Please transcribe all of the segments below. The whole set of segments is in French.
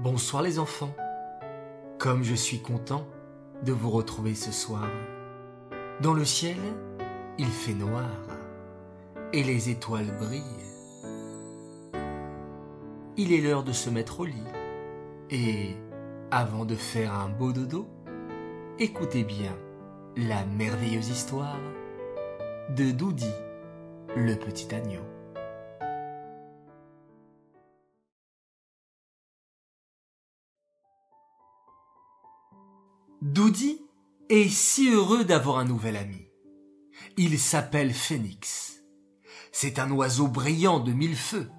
Bonsoir les enfants. Comme je suis content de vous retrouver ce soir. Dans le ciel, il fait noir et les étoiles brillent. Il est l'heure de se mettre au lit et, avant de faire un beau dodo, écoutez bien la merveilleuse histoire de Doudi, le petit agneau. Doudi est si heureux d'avoir un nouvel ami. Il s'appelle Phénix. C'est un oiseau brillant de mille feux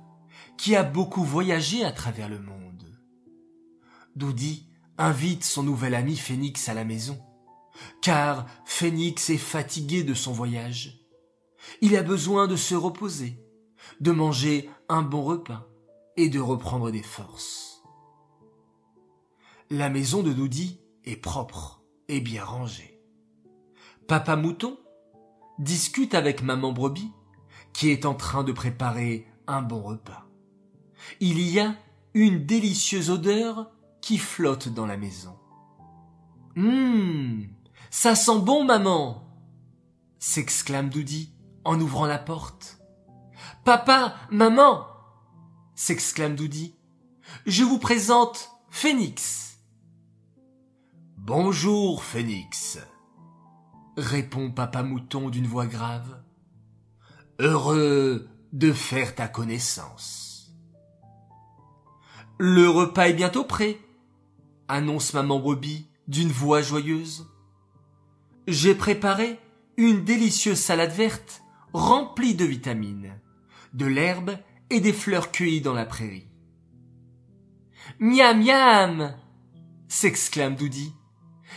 qui a beaucoup voyagé à travers le monde. Doudi invite son nouvel ami Phénix à la maison, car Phénix est fatigué de son voyage. Il a besoin de se reposer, de manger un bon repas et de reprendre des forces. La maison de Doudi propre et bien rangée. Papa Mouton discute avec maman Brebis qui est en train de préparer un bon repas. Il y a une délicieuse odeur qui flotte dans la maison. Hum, ça sent bon, maman s'exclame Doudi en ouvrant la porte. Papa, maman s'exclame Doudi. Je vous présente Phénix. Bonjour, Phénix, répond Papa Mouton d'une voix grave. Heureux de faire ta connaissance. Le repas est bientôt prêt, annonce maman Brebis d'une voix joyeuse. J'ai préparé une délicieuse salade verte remplie de vitamines, de l'herbe et des fleurs cueillies dans la prairie. Miam miam s'exclame Doudi.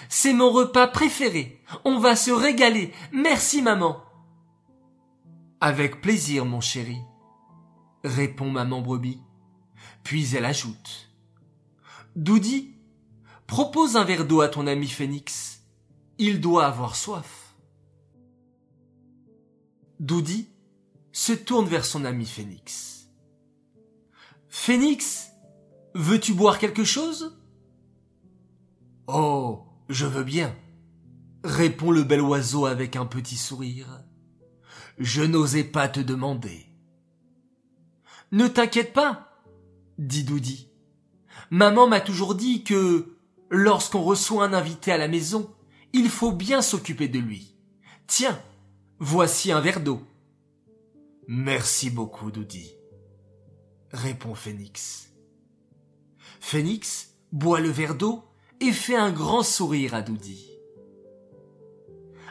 C'est mon repas préféré. On va se régaler. Merci maman. Avec plaisir, mon chéri, répond maman brebis. Puis elle ajoute. Doudi, propose un verre d'eau à ton ami Phénix. Il doit avoir soif. Doudi se tourne vers son ami Phénix. Phénix, veux-tu boire quelque chose? Oh, je veux bien, répond le bel oiseau avec un petit sourire je n'osais pas te demander. Ne t'inquiète pas, dit Doudi. Maman m'a toujours dit que, lorsqu'on reçoit un invité à la maison, il faut bien s'occuper de lui. Tiens, voici un verre d'eau. Merci beaucoup, Doudi, répond Phénix. Phénix boit le verre d'eau et fait un grand sourire à Doudi.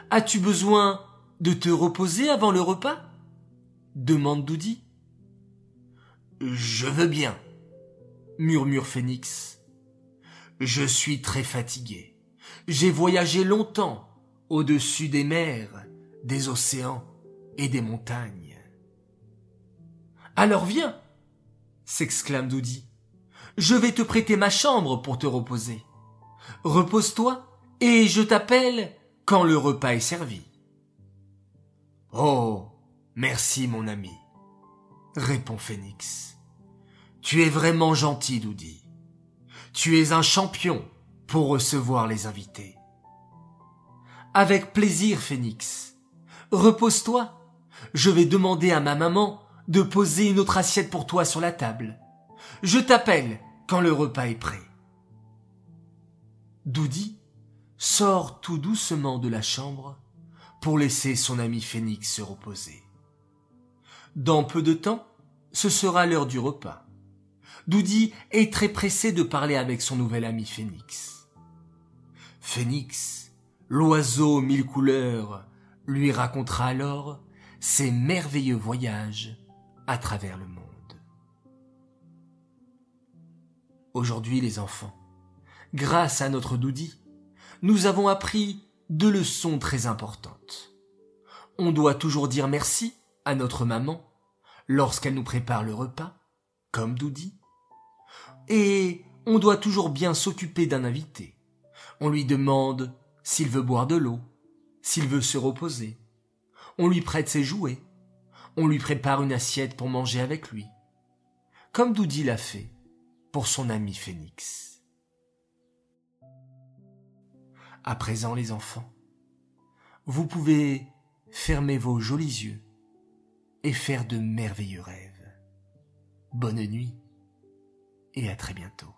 As-tu besoin de te reposer avant le repas? demande Doudi. Je veux bien, murmure Phénix. Je suis très fatigué. J'ai voyagé longtemps au-dessus des mers, des océans et des montagnes. Alors viens, s'exclame Doudi. Je vais te prêter ma chambre pour te reposer. Repose-toi et je t'appelle quand le repas est servi. Oh. Merci, mon ami, répond Phénix. Tu es vraiment gentil, Doudi. Tu es un champion pour recevoir les invités. Avec plaisir, Phénix. Repose-toi. Je vais demander à ma maman de poser une autre assiette pour toi sur la table. Je t'appelle quand le repas est prêt. Doudi sort tout doucement de la chambre pour laisser son ami Phénix se reposer. Dans peu de temps, ce sera l'heure du repas. Doudi est très pressé de parler avec son nouvel ami Phénix. Phénix, l'oiseau mille couleurs, lui racontera alors ses merveilleux voyages à travers le monde. Aujourd'hui les enfants, grâce à notre Doudi, nous avons appris deux leçons très importantes. On doit toujours dire merci à notre maman lorsqu'elle nous prépare le repas, comme Doudi. Et on doit toujours bien s'occuper d'un invité. On lui demande s'il veut boire de l'eau, s'il veut se reposer. On lui prête ses jouets. On lui prépare une assiette pour manger avec lui. comme Doudi l'a fait pour son ami Phénix. À présent les enfants, vous pouvez fermer vos jolis yeux et faire de merveilleux rêves. Bonne nuit et à très bientôt.